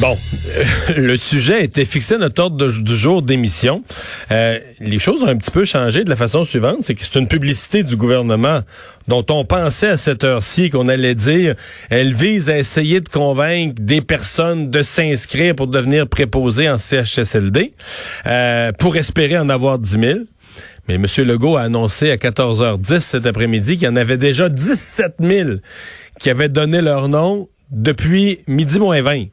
Bon, euh, le sujet était fixé à notre ordre du jour d'émission. Euh, les choses ont un petit peu changé de la façon suivante, c'est que c'est une publicité du gouvernement dont on pensait à cette heure-ci qu'on allait dire, elle vise à essayer de convaincre des personnes de s'inscrire pour devenir préposées en CHSLD, euh, pour espérer en avoir 10 000. Mais M. Legault a annoncé à 14h10 cet après-midi qu'il y en avait déjà 17 000 qui avaient donné leur nom depuis midi moins 20.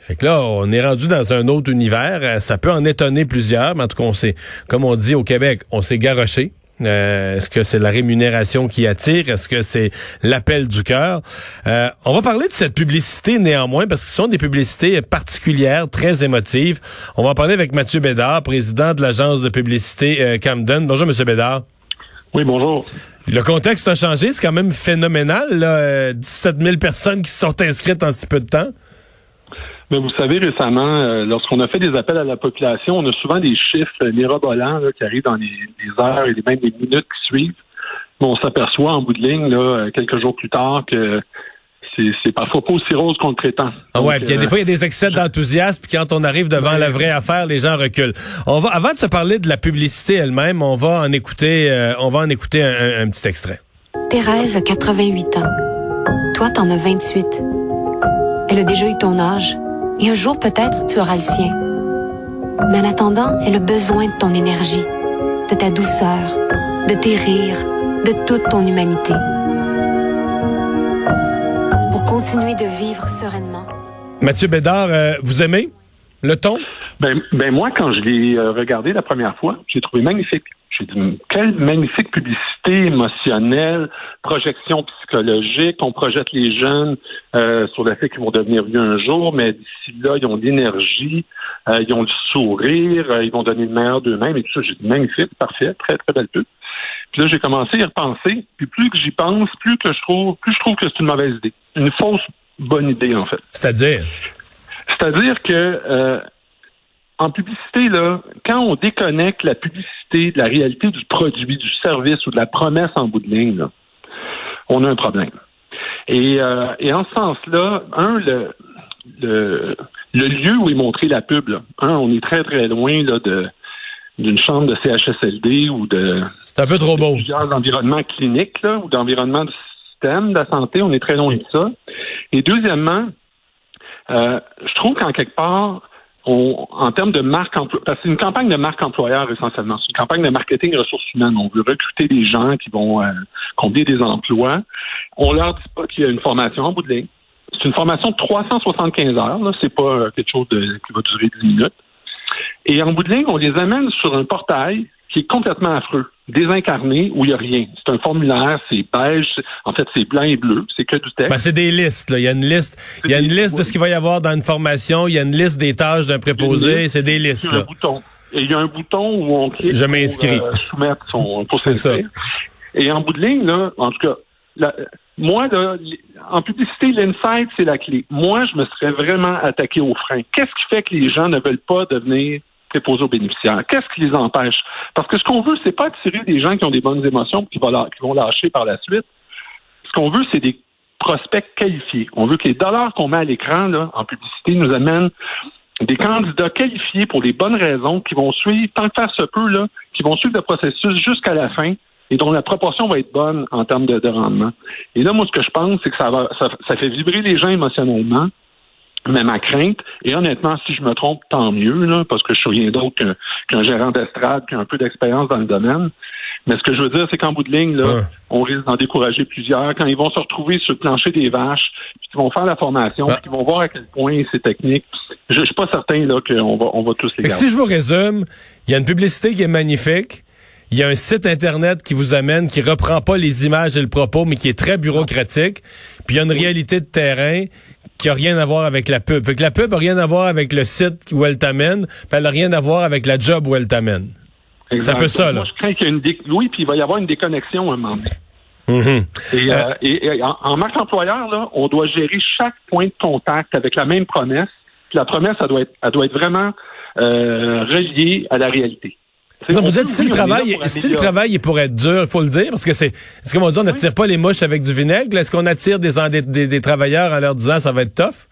Fait que là, on est rendu dans un autre univers. Euh, ça peut en étonner plusieurs, mais en tout cas, on s'est, comme on dit au Québec, on s'est garoché. Euh, Est-ce que c'est la rémunération qui attire? Est-ce que c'est l'appel du cœur? Euh, on va parler de cette publicité néanmoins, parce que ce sont des publicités particulières, très émotives. On va en parler avec Mathieu Bédard, président de l'agence de publicité euh, Camden. Bonjour, Monsieur Bédard. Oui, bonjour. Le contexte a changé, c'est quand même phénoménal. Là. 17 000 personnes qui se sont inscrites en si peu de temps. Mais vous savez, récemment, euh, lorsqu'on a fait des appels à la population, on a souvent des chiffres mirobolants là, qui arrivent dans les, les, heures et même les minutes qui suivent. Mais on s'aperçoit en bout de ligne, là, euh, quelques jours plus tard, que c'est parfois pas aussi rose qu'on le prétend. Ah ouais, puis des fois il y a des excès d'enthousiasme, puis quand on arrive devant la vraie affaire, les gens reculent. On va avant de se parler de la publicité elle-même, on va en écouter euh, on va en écouter un, un, petit extrait. Thérèse a 88 ans. Toi t'en as 28. Elle a déjà eu ton âge et un jour peut-être tu auras le sien. Mais en attendant, elle a besoin de ton énergie, de ta douceur, de tes rires, de toute ton humanité. Pour continuer de vivre sereinement. Mathieu Bédard, euh, vous aimez le ton? Ben, ben moi, quand je l'ai euh, regardé la première fois, j'ai trouvé magnifique. J'ai dit, quelle magnifique publicité émotionnelle, projection psychologique. On projette les jeunes euh, sur le fait qu'ils vont devenir vieux un jour, mais d'ici là, ils ont l'énergie, euh, ils ont le sourire, euh, ils vont donner le meilleur d'eux-mêmes et tout ça. J'ai dit, magnifique, parfait, très, très belle pub. Puis là, j'ai commencé à y repenser. Puis plus que j'y pense, plus que je trouve, plus je trouve que c'est une mauvaise idée. Une fausse bonne idée, en fait. C'est-à-dire? C'est-à-dire que en publicité, là, quand on déconnecte la publicité de la réalité du produit, du service ou de la promesse en bout de ligne, là, on a un problème. Et, euh, et en ce sens-là, un, le, le, le, lieu où est montrée la pub, là, on est très, très loin là, de d'une chambre de CHSLD ou de c'est un peu trop beau. plusieurs environnements cliniques là, ou d'environnements du système de la santé. On est très loin de ça. Et deuxièmement, euh, je trouve qu'en quelque part, on, en termes de marque emploi, parce que c'est une campagne de marque employeur essentiellement. C'est une campagne de marketing ressources humaines. On veut recruter des gens qui vont euh, combler des emplois. On leur dit pas qu'il y a une formation en bout de ligne. C'est une formation de 375 heures. Là. C'est pas euh, quelque chose de, qui va durer 10 minutes. Et en bout de ligne, on les amène sur un portail qui est complètement affreux, désincarné, où il n'y a rien. C'est un formulaire, c'est beige, en fait, c'est blanc et bleu, c'est que du texte. Ben, c'est des listes, là. Il y a une liste, il y a une liste de ce qu'il va y avoir dans une formation, il y a une liste des tâches d'un préposé, c'est des listes, il y a Un bouton. Et il y a un bouton où on clique Je m'inscris. pour euh, soumettre son pour ça. Et en bout de ligne, là, en tout cas, la, moi, là, en publicité, l'insight, c'est la clé. Moi, je me serais vraiment attaqué au frein. Qu'est-ce qui fait que les gens ne veulent pas devenir préposés aux bénéficiaires. Qu'est-ce qui les empêche? Parce que ce qu'on veut, c'est pas attirer des gens qui ont des bonnes émotions qui vont, qui vont lâcher par la suite. Ce qu'on veut, c'est des prospects qualifiés. On veut que les dollars qu'on met à l'écran en publicité nous amènent des candidats qualifiés pour les bonnes raisons qui vont suivre, tant que faire se peut, là, qui vont suivre le processus jusqu'à la fin et dont la proportion va être bonne en termes de, de rendement. Et là, moi, ce que je pense, c'est que ça va ça fait vibrer les gens émotionnellement. Mais ma crainte, et honnêtement, si je me trompe, tant mieux, là, parce que je suis rien d'autre qu'un qu'un gérant d'estrade qui a un peu d'expérience dans le domaine. Mais ce que je veux dire, c'est qu'en bout de ligne, là, Ouais. on risque d'en décourager plusieurs. Quand ils vont se retrouver sur le plancher des vaches, puis qu'ils vont faire la formation, Ouais. puis qu'ils vont voir à quel point c'est technique, je, je suis pas certain là qu'on va, on va tous les garder. si je vous résume, il y a une publicité qui est magnifique. Il y a un site internet qui vous amène, qui reprend pas les images et le propos, mais qui est très bureaucratique. Puis il y a une réalité de terrain qui a rien à voir avec la pub. Fait que la pub a rien à voir avec le site où elle t'amène, puis elle a rien à voir avec la job où elle t'amène. C'est un peu ça, là. Moi, je crains qu'il y ait une dé... oui, puis il va y avoir une déconnexion à un moment donné. Mhm. Et, Euh, euh, et, et en, en marque employeur, là, on doit gérer chaque point de contact avec la même promesse. Puis la promesse, elle doit être, elle doit être vraiment euh, reliée à la réalité. Non, vous dites si le travail, si le travail est pour être dur, il faut le dire, parce que c'est, est-ce qu'on va dire on n'attire pas les mouches avec du vinaigre? Est-ce qu'on attire des, en- des, des, des travailleurs en leur disant ça va être tough?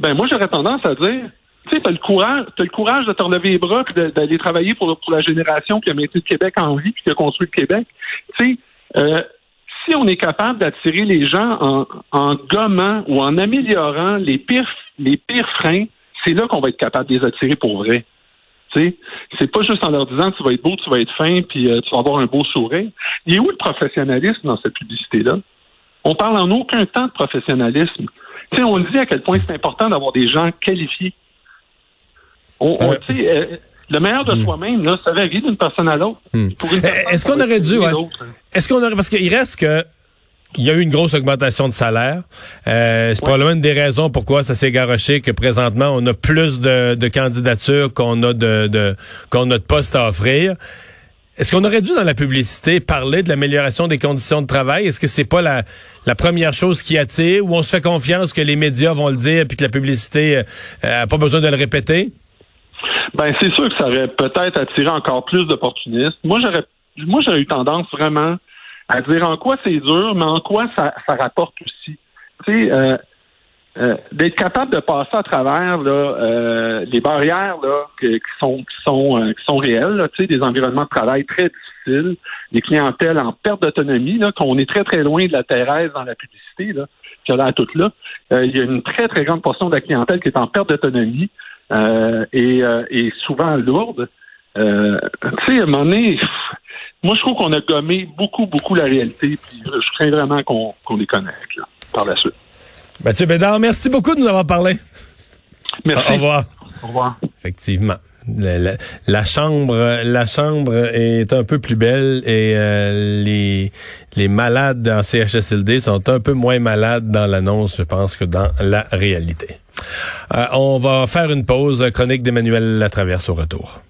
ben moi j'aurais tendance à dire, tu sais, t'as le courage, as le courage de te relever les bras et d'aller travailler pour, pour la génération qui a maintenu le Québec en vie puis qui a construit le Québec. Tu sais, euh, si on est capable d'attirer les gens en, en gommant ou en améliorant les pires, les pires freins, c'est là qu'on va être capable de les attirer pour vrai. C'est pas juste en leur disant tu vas être beau, tu vas être fin, puis euh, tu vas avoir un beau sourire. Il est où le professionnalisme dans cette publicité-là? On parle en aucun temps de professionnalisme. on dit à quel point c'est important d'avoir des gens qualifiés. On, on euh, le meilleur de hmm. soi-même, ça varie d'une personne à l'autre. Hmm. Est-ce qu'on aurait dû, est-ce qu'on aurait, parce qu'il reste que il y a eu une grosse augmentation de salaire. Euh, c'est probablement une des raisons pourquoi ça s'est garoché que présentement on a plus de, candidatures qu'on a de, qu'on a de postes à offrir. Est-ce qu'on aurait dû dans la publicité parler de l'amélioration des conditions de travail? Est-ce que c'est pas la, la première chose qui attire ou on se fait confiance que les médias vont le dire puis que la publicité euh, a pas besoin de le répéter? Ben c'est sûr que ça aurait peut-être attiré encore plus d'opportunistes. Moi j'aurais moi j'aurais eu tendance vraiment à dire en quoi c'est dur, mais en quoi ça, ça rapporte aussi. Tu sais, euh, euh, d'être capable de passer à travers là, euh, les barrières là, qui sont qui sont qui sont réelles, là, des environnements de travail très difficiles, des clientèles en perte d'autonomie, là, qu'on est très très loin de la Thérèse dans la publicité, là, qui a l'air toute là. il y a une très très grande portion de la clientèle qui est en perte d'autonomie et, et souvent lourde. tu sais, à un moment donné, moi, je trouve qu'on a gommé beaucoup, beaucoup la réalité, puis je crains vraiment qu'on les connecte par la suite. Mathieu Bédard, merci beaucoup de nous avoir parlé. Merci. Au revoir. Au revoir. Effectivement. La, chambre la chambre est un peu plus belle et euh, les les malades en CHSLD sont un peu moins malades dans l'annonce, je pense, que dans la réalité. Euh, on va faire une pause chronique d'Emmanuel Latraverse au retour.